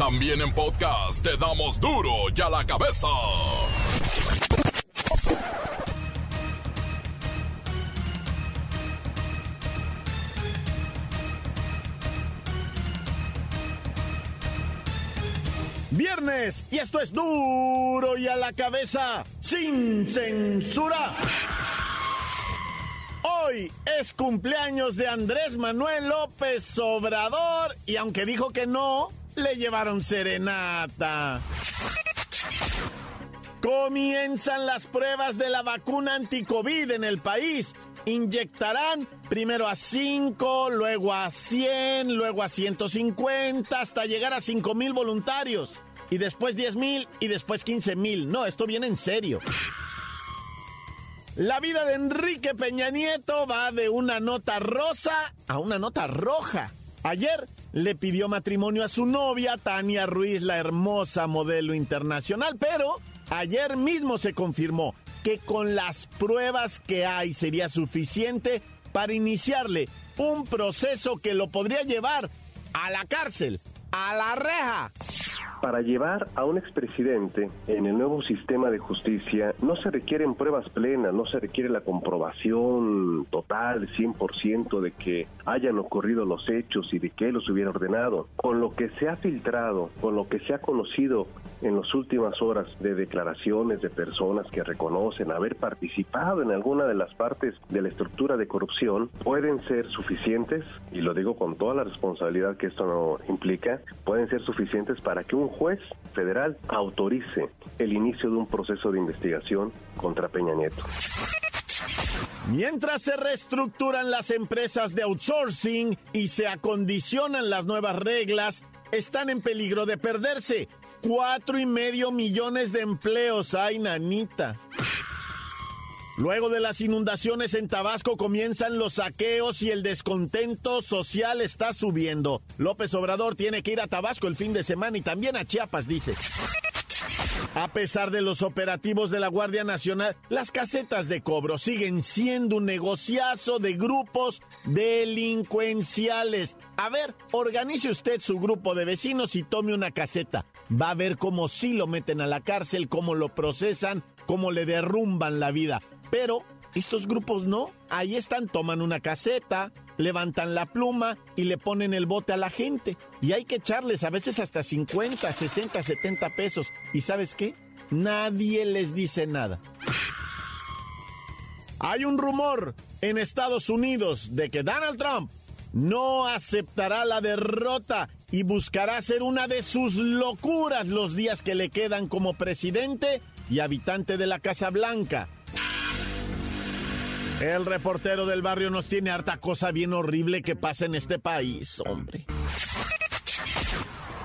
También en podcast te damos duro y a la cabeza. Viernes y esto es duro y a la cabeza sin censura. Hoy es cumpleaños de Andrés Manuel López Obrador y aunque dijo que no, le llevaron serenata. Comienzan las pruebas de la vacuna anticovid en el país. Inyectarán primero a 5, luego a 100, luego a 150, hasta llegar a 5 mil voluntarios. Y después 10 mil y después 15 mil. No, esto viene en serio. La vida de Enrique Peña Nieto va de una nota rosa a una nota roja. Ayer le pidió matrimonio a su novia, Tania Ruiz, la hermosa modelo internacional, pero ayer mismo se confirmó que con las pruebas que hay sería suficiente para iniciarle un proceso que lo podría llevar a la cárcel, a la reja. Para llevar a un expresidente en el nuevo sistema de justicia no se requieren pruebas plenas, no se requiere la comprobación total, 100% de que hayan ocurrido los hechos y de que él los hubiera ordenado. Con lo que se ha filtrado, con lo que se ha conocido en las últimas horas de declaraciones de personas que reconocen haber participado en alguna de las partes de la estructura de corrupción, pueden ser suficientes, y lo digo con toda la responsabilidad que esto no implica, pueden ser suficientes para que un juez federal autorice el inicio de un proceso de investigación contra Peña Nieto. Mientras se reestructuran las empresas de outsourcing y se acondicionan las nuevas reglas, están en peligro de perderse. Cuatro y medio millones de empleos hay, nanita. Luego de las inundaciones en Tabasco comienzan los saqueos y el descontento social está subiendo. López Obrador tiene que ir a Tabasco el fin de semana y también a Chiapas, dice. A pesar de los operativos de la Guardia Nacional, las casetas de cobro siguen siendo un negociazo de grupos delincuenciales. A ver, organice usted su grupo de vecinos y tome una caseta. Va a ver cómo sí lo meten a la cárcel, cómo lo procesan, cómo le derrumban la vida. Pero estos grupos no. Ahí están, toman una caseta, levantan la pluma y le ponen el bote a la gente. Y hay que echarles a veces hasta 50, 60, 70 pesos. ¿Y sabes qué? Nadie les dice nada. Hay un rumor en Estados Unidos de que Donald Trump no aceptará la derrota y buscará hacer una de sus locuras los días que le quedan como presidente y habitante de la Casa Blanca. El reportero del barrio nos tiene harta cosa bien horrible que pasa en este país, hombre.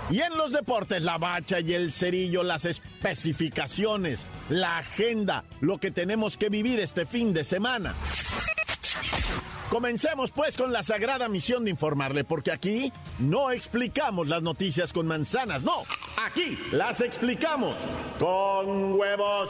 Y en los deportes, la bacha y el cerillo, las especificaciones, la agenda, lo que tenemos que vivir este fin de semana. Comencemos pues con la sagrada misión de informarle, porque aquí no explicamos las noticias con manzanas, no, aquí las explicamos con huevos.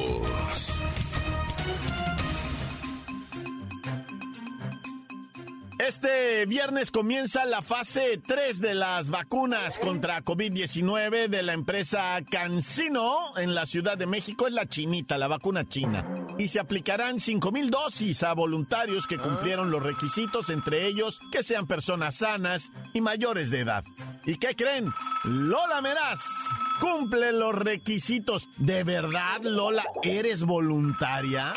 Este viernes comienza la fase 3 de las vacunas contra COVID-19 de la empresa Cancino en la Ciudad de México. Es la chinita, la vacuna china. Y se aplicarán 5 mil dosis a voluntarios que cumplieron los requisitos, entre ellos que sean personas sanas y mayores de edad. ¿Y qué creen? Lola Meraz cumple los requisitos. ¿De verdad, Lola, eres voluntaria?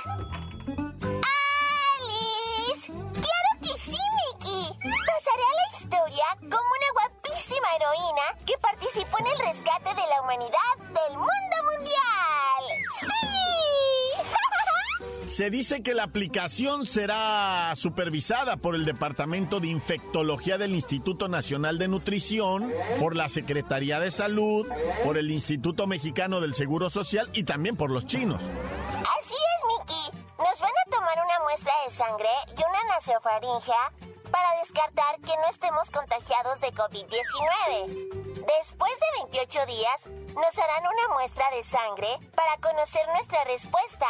Se dice que la aplicación será supervisada por el Departamento de Infectología del Instituto Nacional de Nutrición, por la Secretaría de Salud, por el Instituto Mexicano del Seguro Social y también por los chinos. Así es, Miki. muestra de sangre y una nasofaringea para descartar que no estemos contagiados de COVID-19. Después de 28 días, nos harán una muestra de sangre para conocer nuestra respuesta.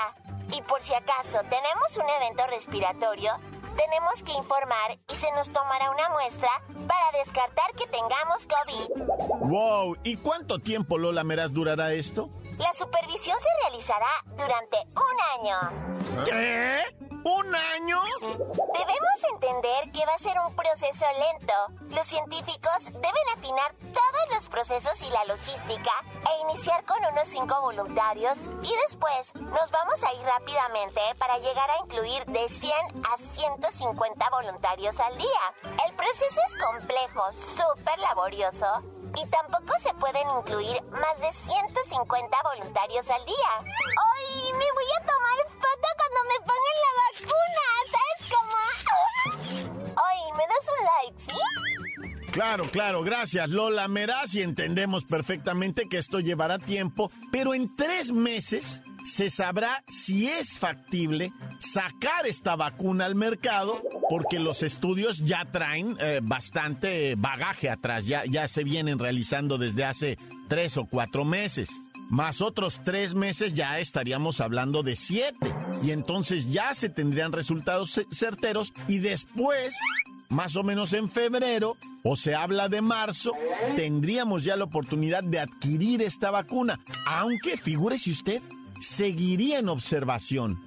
Y por si acaso tenemos un evento respiratorio, tenemos que informar y se nos tomará una muestra para descartar que tengamos COVID. ¡Wow! ¿Y cuánto tiempo, Lola Meraz, durará esto? La supervisión se realizará durante un año. ¿Qué? ¿Un año? Debemos entender que va a ser un proceso lento. Los científicos deben afinar todos los procesos y la logística e iniciar con unos 5 voluntarios y después nos vamos a ir rápidamente para llegar a incluir de 100 a 150 voluntarios al día. El proceso es complejo, súper laborioso y tampoco se pueden incluir más de 150 voluntarios al día. ¡Ay! Me voy a tomar foto cuando me pongan la vacuna, ¿sabes cómo? ¡Ay! ¿Me das un like, sí? Claro, claro, gracias Lola Meraz y entendemos perfectamente que esto llevará tiempo, pero en tres meses se sabrá si es factible sacar esta vacuna al mercado, porque los estudios ya traen eh, bastante bagaje atrás, ya, ya se vienen realizando desde hace tres o cuatro meses. Más otros tres meses ya estaríamos hablando de siete. Y entonces ya se tendrían resultados certeros y después más o menos en febrero, o se habla de marzo, tendríamos ya la oportunidad de adquirir esta vacuna. Aunque, figúrese usted, seguiría en observación.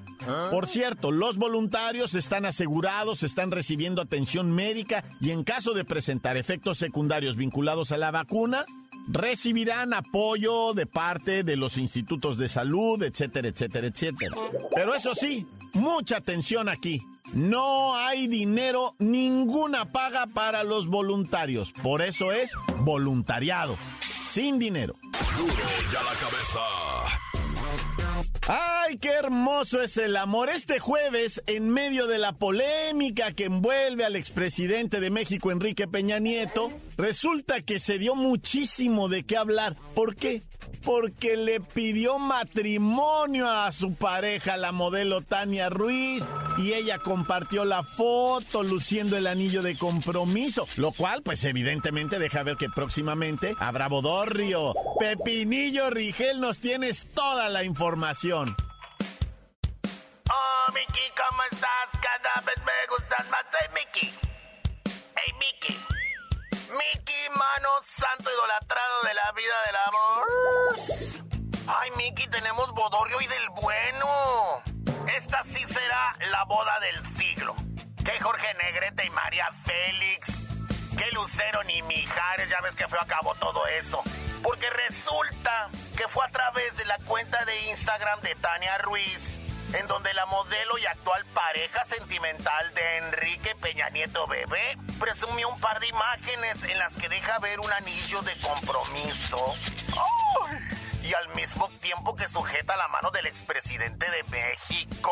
Por cierto, los voluntarios están asegurados, están recibiendo atención médica y en caso de presentar efectos secundarios vinculados a la vacuna, recibirán apoyo de parte de los institutos de salud, etcétera, etcétera, etcétera. Pero eso sí, mucha atención aquí. No hay dinero, ninguna paga para los voluntarios. Por eso es voluntariado, sin dinero. ya la cabeza. ¡Ay, qué hermoso es el amor! Este jueves, en medio de la polémica que envuelve al expresidente de México, Enrique Peña Nieto, resulta que se dio muchísimo de qué hablar. ¿Por qué? Porque le pidió matrimonio a su pareja, la modelo Tania Ruiz, y ella compartió la foto luciendo el anillo de compromiso, lo cual pues evidentemente deja ver que próximamente habrá bodorrio. Pepinillo Rigel, nos tienes toda la información. Idolatrado de la vida del amor. Ay, Mickey, tenemos bodorrio y del bueno. Esta sí será la boda del siglo. Que Jorge Negrete y María Félix. Que Lucero ni Mijares, ya ves que fue a cabo todo eso. Porque resulta que fue a través de la cuenta de Instagram de Tania Ruiz en donde la modelo y actual pareja sentimental de Enrique Peña Nieto Bebé presumió un par de imágenes en las que deja ver un anillo de compromiso. Y al mismo tiempo que sujeta la mano del expresidente de México.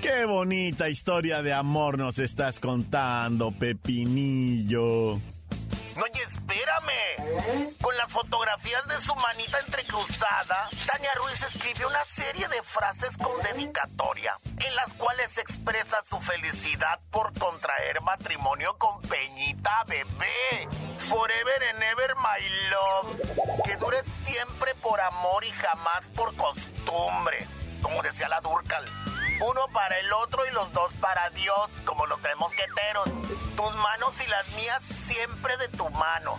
Qué bonita historia de amor nos estás contando, Pepinillo. No, Con las fotografías de su manita entrecruzada, Tania Ruiz escribió una serie de frases con dedicatoria, en las cuales expresa su felicidad por contraer matrimonio con Peñita Bebé. Forever and ever, my love. Que dure siempre por amor y jamás por costumbre. Como decía la Durcal uno para el otro y los dos para Dios, como los tres mosqueteros. Tus manos y las mías siempre de tu mano,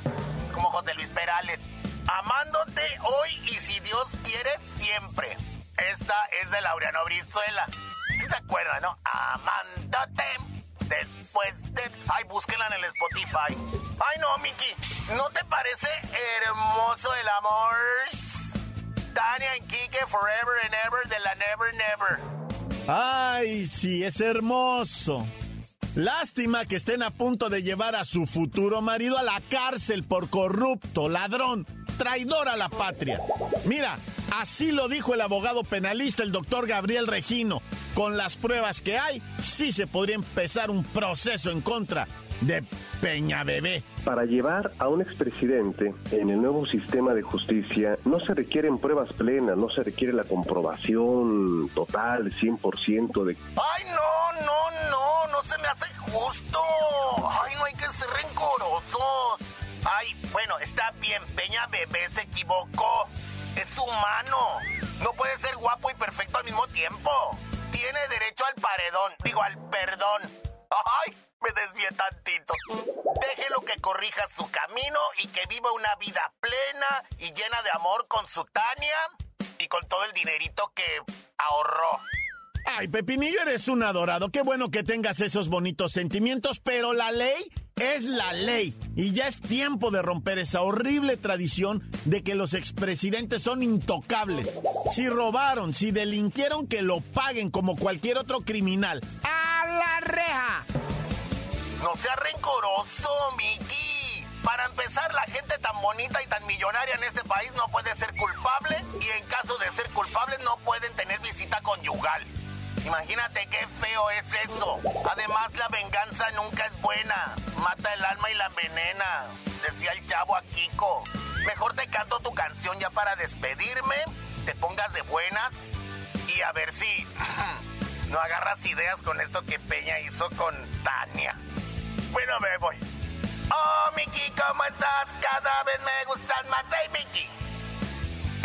como José Luis Perales. Amándote hoy y si Dios quiere, siempre. Esta es de Laureano Brizuela. ¿Sí se acuerdan, no? Amándote. Después de... Ay, búsquenla en el Spotify. Ay, no, Miki. ¿No te parece hermoso el amor? Tania y Kike Forever and Ever de la Never Never. Ay, sí, es hermoso. Lástima que estén a punto de llevar a su futuro marido a la cárcel por corrupto, ladrón, traidor a la patria. Mira, Así lo dijo el abogado penalista, el doctor Gabriel Regino. Con las pruebas que hay, sí se podría empezar un proceso en contra de Peña Bebé. Para llevar a un expresidente en el nuevo sistema de justicia no se requieren pruebas plenas, no se requiere la comprobación total, 100% de... ¡Ay, no, no, no! ¡No se me hace justo! ¡Ay, no hay que ser rencorosos! ¡Ay, bueno, está bien, Peña Bebé se equivocó! ¡Es humano! No puede ser guapo y perfecto al mismo tiempo. Tiene derecho al paredón, digo al perdón. ¡Ay! Me desvié tantito. Déjelo que corrija su camino y que viva una vida plena y llena de amor con su Tania y con todo el dinerito que ahorró. Ay, Pepinillo, eres un adorado. Qué bueno que tengas esos bonitos sentimientos, pero la ley es la ley. Y ya es tiempo de romper esa horrible tradición de que los expresidentes son intocables. Si robaron, si delinquieron, que lo paguen como cualquier otro criminal. ¡A la reja! No sea rencoroso, Mickey. Para empezar, la gente tan bonita y tan millonaria en este país no puede ser culpable y en caso de ser culpable no pueden tener visita conyugal. Imagínate qué feo es eso. Además, la venganza nunca es buena. Mata el alma y la envenena, decía el chavo a Kiko. Mejor te canto tu canción ya para despedirme, te pongas de buenas y a ver si no agarras ideas con esto que Peña hizo con Tania. Bueno, me voy. Oh, Mickey, ¿cómo estás? Cada vez me gustas más. Hey, Mickey.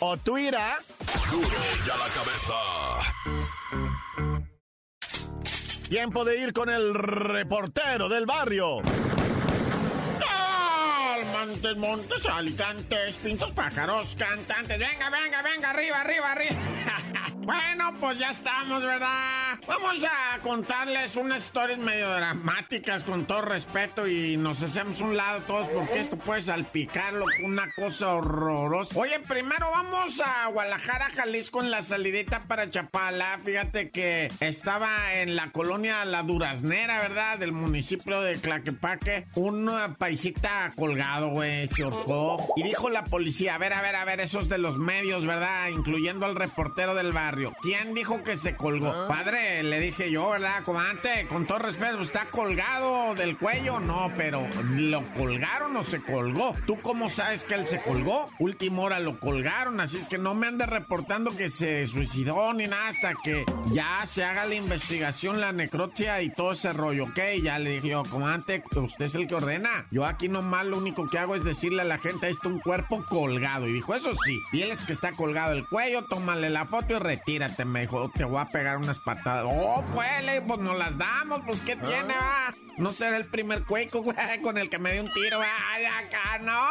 o Twitter. Duro y a la cabeza. Tiempo de ir con el reportero del barrio. Montes, montes, alicantes, pintos, pájaros, cantantes. Venga, venga, venga, arriba, arriba, arriba. Bueno, pues ya estamos, ¿verdad? Vamos a contarles unas historias medio dramáticas con todo respeto y nos hacemos un lado todos porque esto puede salpicarlo una cosa horrorosa. Oye, primero vamos a Guadalajara, Jalisco en la salidita para Chapala. Fíjate que estaba en la colonia La Duraznera, ¿verdad? Del municipio de Claquepaque. Una paisita colgado, güey, se ahorcó. Y dijo la policía, a ver, a ver, a ver, esos de los medios, ¿verdad? Incluyendo al reportero del barrio. ¿Quién dijo que se colgó? Padre, le dije yo, ¿verdad? Comandante, con todo respeto, ¿está colgado del cuello? No, pero ¿lo colgaron o se colgó? ¿Tú cómo sabes que él se colgó? Última hora lo colgaron, así es que no me ande reportando que se suicidó ni nada hasta que ya se haga la investigación, la necropsia y todo ese rollo, ¿ok? Ya le dije yo, comandante, usted es el que ordena. Yo aquí nomás lo único que hago es decirle a la gente, ahí está un cuerpo colgado. Y dijo, eso sí, y él es que está colgado el cuello, tómale la foto y retírate. Me dijo, te voy a pegar unas patadas. Oh, pues, le pues nos las damos, pues, ¿qué tiene, va? No será el primer cueco, güey, con el que me dio un tiro, ay, acá, no.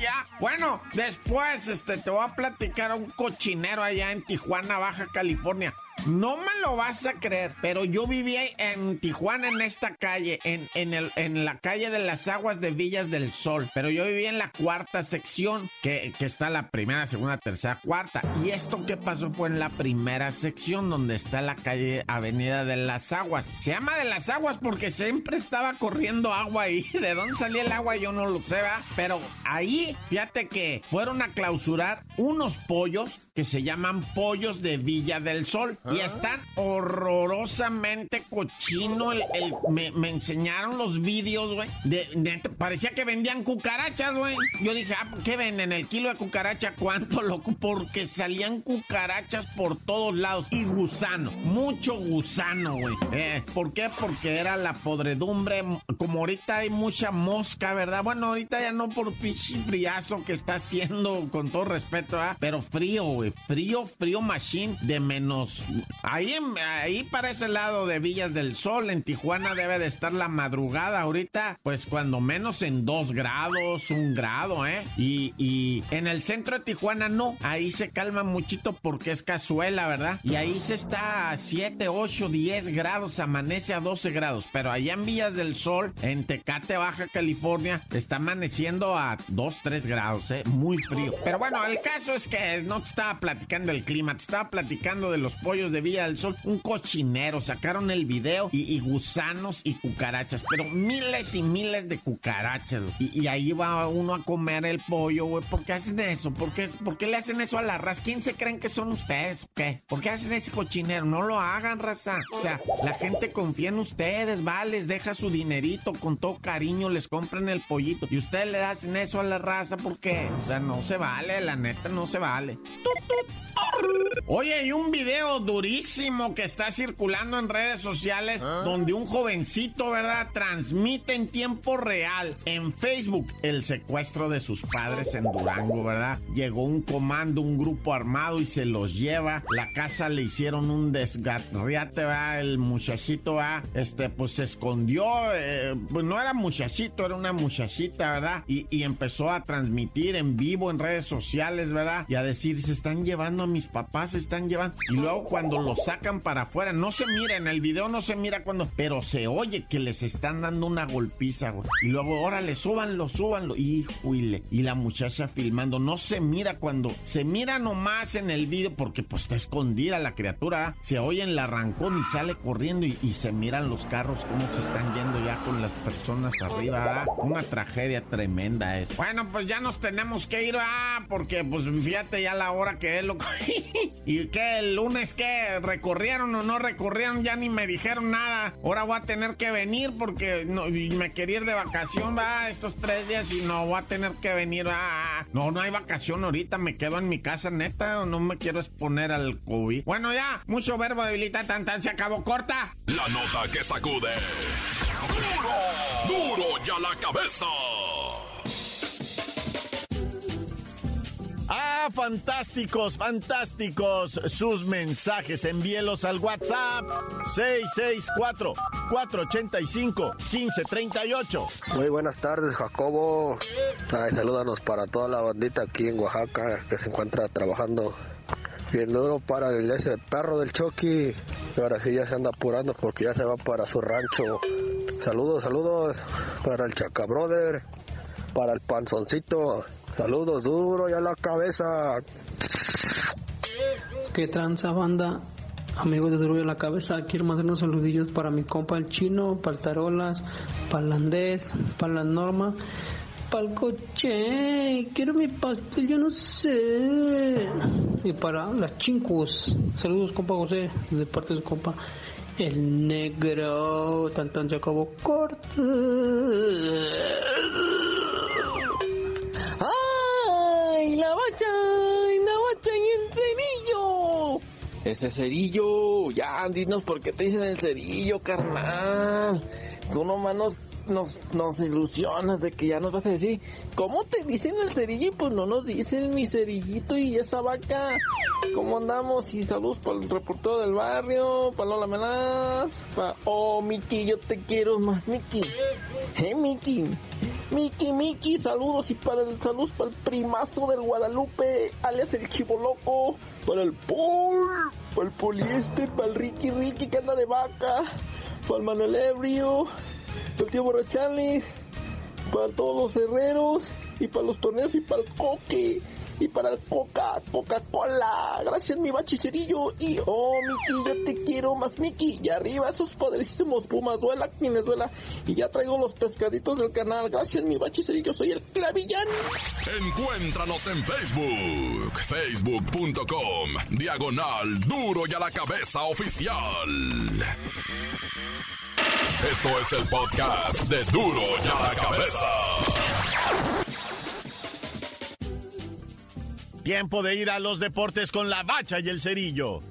Ya. Bueno, después este, te voy a platicar a un cochinero allá en Tijuana, Baja California. No me lo vas a creer, pero yo viví en Tijuana, en esta calle, en, en, el, en la calle de las aguas de Villas del Sol. Pero yo viví en la cuarta sección, que, que está la primera, segunda, tercera, cuarta. Y esto que pasó fue en la primera sección, donde está la calle Avenida de las Aguas. Se llama de las Aguas porque siempre estaba corriendo agua ahí. ¿De dónde salía el agua? Yo no lo sé, ¿verdad? Pero ahí, fíjate que fueron a clausurar unos pollos que se llaman pollos de Villa del Sol. Y están horrorosamente cochino. El, el- me, me enseñaron los vídeos, güey. De, de- parecía que vendían cucarachas, güey. Yo dije, ah, ¿qué venden? ¿El kilo de cucaracha cuánto, loco? Porque salían cucarachas por todos lados. Y gusano, mucho gusano, güey. Eh, ¿Por qué? Porque era la podredumbre. Como ahorita hay mucha mosca, ¿verdad? Bueno, ahorita ya no por pinche friazo que está haciendo, con todo respeto, ¿ah? Pero frío, güey. Frío, frío machine de menos. Ahí, ahí para ese lado de Villas del Sol, en Tijuana debe de estar la madrugada. Ahorita, pues cuando menos en dos grados, un grado, ¿eh? Y, y en el centro de Tijuana no. Ahí se calma muchito porque es cazuela, ¿verdad? Y ahí se está a 7, 8, 10 grados, amanece a 12 grados. Pero allá en Villas del Sol, en Tecate, Baja California, está amaneciendo a 2, 3 grados, ¿eh? Muy frío. Pero bueno, el caso es que no te platicando el clima, te estaba platicando de los pollos de Villa del Sol. Un cochinero, sacaron el video y, gusanos y cucarachas, pero miles y miles de cucarachas. Y, ahí va uno a comer el pollo, güey. ¿Por qué hacen eso? ¿Por qué, ¿Por qué le hacen eso a la raza? ¿Quién se creen que son ustedes? ¿Qué? ¿Por qué hacen ese cochinero? No lo hagan, raza. O sea, la gente confía en ustedes, va, les deja su dinerito, con todo cariño les compran el pollito. Y ustedes le hacen eso a la raza, ¿por qué? O sea, no se vale, la neta no se vale. Boop. Oye, hay un video durísimo que está circulando en redes sociales ¿Ah? donde un jovencito, ¿verdad? Transmite en tiempo real en Facebook el secuestro de sus padres en Durango, ¿verdad? Llegó un comando, un grupo armado y se los lleva. La casa le hicieron un desgarriate, ¿verdad? El muchachito, ¿verdad? Este, pues se escondió. Eh, pues no era muchachito, era una muchachita, ¿verdad? Y, y empezó a transmitir en vivo en redes sociales, ¿verdad? Y a decir, se están llevando a mis papás, están llevando. Y luego cuando lo sacan para afuera, no se mira, en el video no se mira cuando, pero se oye que les están dando una golpiza, güey. Y luego, órale, súbanlo, súbanlo. Hijo, y la muchacha filmando, no se mira cuando, se mira nomás en el video porque pues está escondida la criatura. Se oye en la arrancón y sale corriendo y, se miran los carros cómo se están yendo ya con las personas arriba. Una tragedia tremenda es. Bueno, pues ya nos tenemos que ir, ah, porque pues fíjate ya la hora que es lo ¿Y qué? ¿El lunes qué? ¿Recorrieron o no recorrieron? Ya ni me dijeron nada. Ahora voy a tener que venir porque no, me quería ir de vacación, va, estos tres días y no voy a tener que venir, va. No, no hay vacación ahorita, me quedo en mi casa, neta, o no me quiero exponer al COVID. Bueno, ya, mucho verbo debilita, tan tan, se acabó corta. La nota que sacude. ¡Duro! ¡Duro ya la cabeza! Fantásticos, fantásticos sus mensajes. Envíelos al WhatsApp 664-485-1538. Muy buenas tardes, Jacobo. Ay, salúdanos para toda la bandita aquí en Oaxaca que se encuentra trabajando bien duro para el ese perro del Chucky. Ahora sí ya se anda apurando porque ya se va para su rancho. Saludos, saludos para el Chaca Brother, para el Panzoncito Saludos duro y a la cabeza. ¿Qué tranza banda? Amigos de Duro y a la cabeza, quiero mandar unos saludillos para mi compa el chino, para el tarolas, para el andés, para la norma, para el coche, quiero mi pastel, yo no sé. Y para las chincos, saludos compa José, de parte de su compa. El negro, tan tan se acabó corto. Ese cerillo, ya, dinos por qué te dicen el cerillo, carnal. Tú nomás nos, nos, nos ilusionas de que ya nos vas a decir, ¿cómo te dicen el cerillo? Pues no nos dicen mi cerillito y esa vaca. ¿Cómo andamos? Y saludos para el reportero del barrio, para Lola Melaz, para... Oh, Miki, yo te quiero más, Miki. Eh, Miki. Miki, Miki, saludos y para el saludos para el primazo del Guadalupe, alias el chivo loco, para el Paul, para el poliéster, para el Ricky Ricky que anda de vaca, para el Manuel Ebrio, para el tío Borrachales, para todos los herreros y para los torneos y para el coque y para el Coca, Coca-Cola. Gracias, mi bachicerillo. Y oh, Miki, yo te quiero más, Miki. Y arriba esos poderísimos Pumas, duela quienes duela. Y ya traigo los pescaditos del canal. Gracias, mi bachicerillo. Soy el Clavillán. Encuéntranos en Facebook, facebook.com, diagonal duro y a la cabeza oficial. Esto es el podcast de duro y a la cabeza. Tiempo de ir a los deportes con la bacha y el cerillo.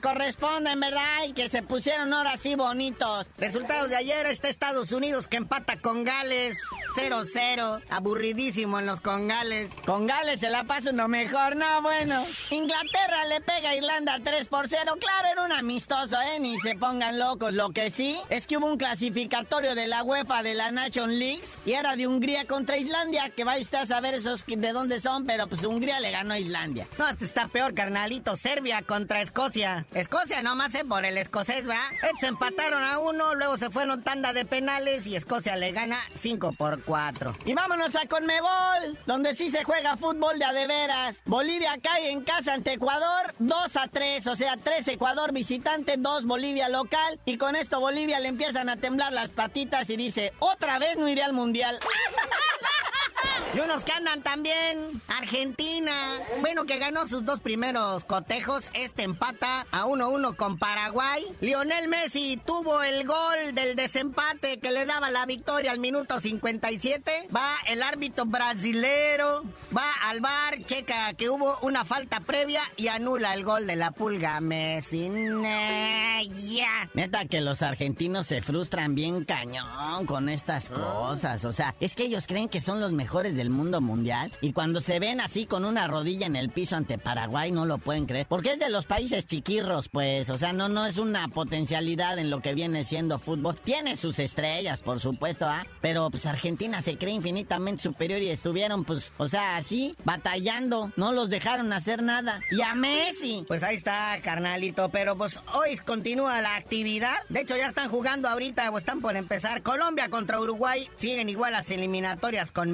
Corresponden, ¿verdad? Y que se pusieron ahora sí bonitos. Resultados de ayer, está Estados Unidos que empata con Gales 0-0. Aburridísimo en los congales. Con Gales se la pasa uno mejor, no, bueno. Inglaterra le pega a Irlanda 3 por 0. Claro, era un amistoso, ¿eh? Ni se pongan locos. Lo que sí es que hubo un clasificatorio de la UEFA de la Nation Leagues y era de Hungría contra Islandia. Que vaya usted a saber esos de dónde son, pero pues Hungría le ganó a Islandia. No, este está peor, carnalito. Serbia contra Escocia. Escocia nomás, ¿eh? Por el escocés, ¿va? Se empataron a uno, luego se fueron tanda de penales y Escocia le gana 5 por 4. Y vámonos a Conmebol, donde sí se juega fútbol de a de veras. Bolivia cae en casa ante Ecuador 2 a 3, o sea, 3 Ecuador visitante, 2 Bolivia local. Y con esto Bolivia le empiezan a temblar las patitas y dice, otra vez no iré al mundial. Y unos que andan también. Argentina. Bueno, que ganó sus dos primeros cotejos. Este empata a 1-1 con Paraguay. Lionel Messi tuvo el gol del desempate que le daba la victoria al minuto 57. Va el árbitro brasilero. Va al bar, checa que hubo una falta previa y anula el gol de la pulga Messi. Ya. Neta que los argentinos se frustran bien cañón con estas cosas. O sea, es que ellos creen que son los mejores del mundo mundial y cuando se ven así con una rodilla en el piso ante Paraguay no lo pueden creer. Porque es de los países chiquirros, pues. O sea, no, no es una potencialidad en lo que viene siendo fútbol. Tiene sus estrellas, por supuesto, ¿ah? Pero pues Argentina se cree infinitamente superior y estuvieron, pues, o sea, así, batallando. No los dejaron hacer nada. Y a Messi. Pues ahí está, carnalito. Pero pues hoy continúa la actividad. De hecho, ya están jugando ahorita o están por empezar. Colombia contra Uruguay. Siguen igual las eliminatorias con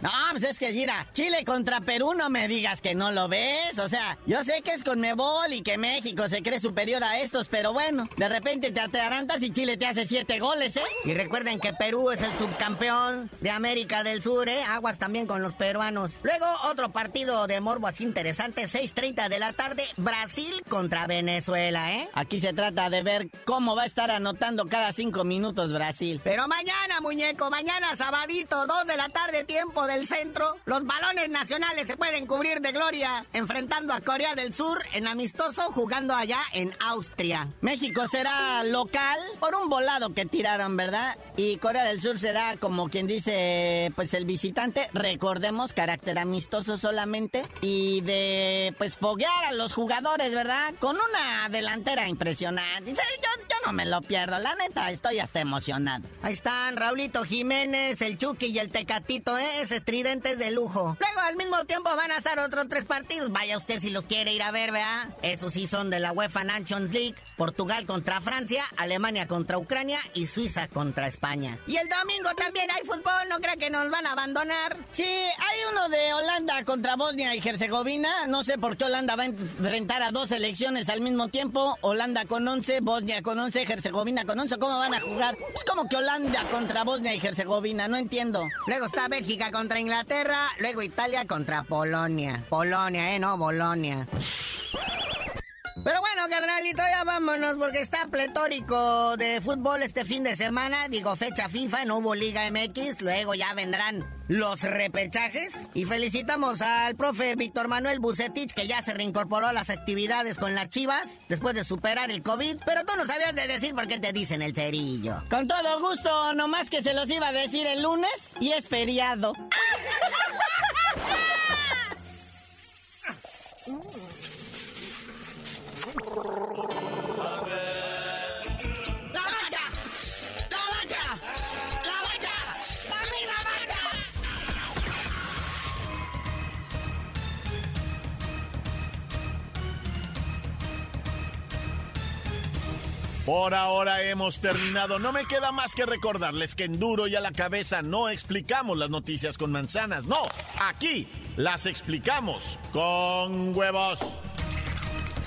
No, pues es que mira, Chile contra Perú, no me digas que no lo ves. O sea, yo sé que es con Mebol y que México se cree superior a estos, pero bueno, de repente te atarantas y Chile te hace siete goles, ¿eh? Y recuerden que Perú es el subcampeón de América del Sur, ¿eh? Aguas también con los peruanos. Luego, otro partido de morbo así interesante, 6.30 de la tarde, Brasil contra Venezuela, ¿eh? Aquí se trata de ver cómo va a estar anotando cada cinco minutos Brasil. Pero mañana, muñeco, mañana sabadito, 2 de la tarde, tiempo del centro, los balones nacionales se pueden cubrir de gloria, enfrentando a Corea del Sur en amistoso, jugando allá en Austria. México será local por un volado que tiraron, ¿verdad? Y Corea del Sur será, como quien dice, pues el visitante. Recordemos, carácter amistoso solamente. Y de, pues, foguear a los jugadores, ¿verdad? Con una delantera impresionante. Yo, yo no me lo pierdo, la neta, estoy hasta emocionado. Ahí están Raulito Jiménez, el Chucky y el Tecatito, ¿eh? Ese estridentes de lujo. Luego, al mismo tiempo, van a estar otros tres partidos. Vaya usted si los quiere ir a ver, ¿verdad? Esos sí son de la UEFA Nations League. Portugal contra Francia, Alemania contra Ucrania y Suiza contra España. Y el domingo también hay fútbol, no creo que nos van a abandonar. Sí, hay uno de Holanda contra Bosnia y Herzegovina. No sé por qué Holanda va a enfrentar a dos selecciones al mismo tiempo. Holanda con 11, Bosnia con 11, Herzegovina con 11. ¿Cómo van a jugar? Es como que Holanda contra Bosnia y Herzegovina, no entiendo. Luego está Bélgica contra Inglaterra, luego Italia contra Polonia. Polonia, eh, no Bolonia. Pero bueno, carnalito, ya vámonos porque está pletórico de fútbol este fin de semana. Digo, fecha FIFA, no hubo Liga MX, luego ya vendrán los repechajes. Y felicitamos al profe Víctor Manuel Bucetich, que ya se reincorporó a las actividades con las chivas después de superar el COVID. Pero tú no sabías de decir por qué te dicen el cerillo. Con todo gusto, nomás que se los iba a decir el lunes y es feriado. Por ahora hemos terminado. No me queda más que recordarles que en Duro y a la cabeza no explicamos las noticias con manzanas. No, aquí las explicamos con huevos.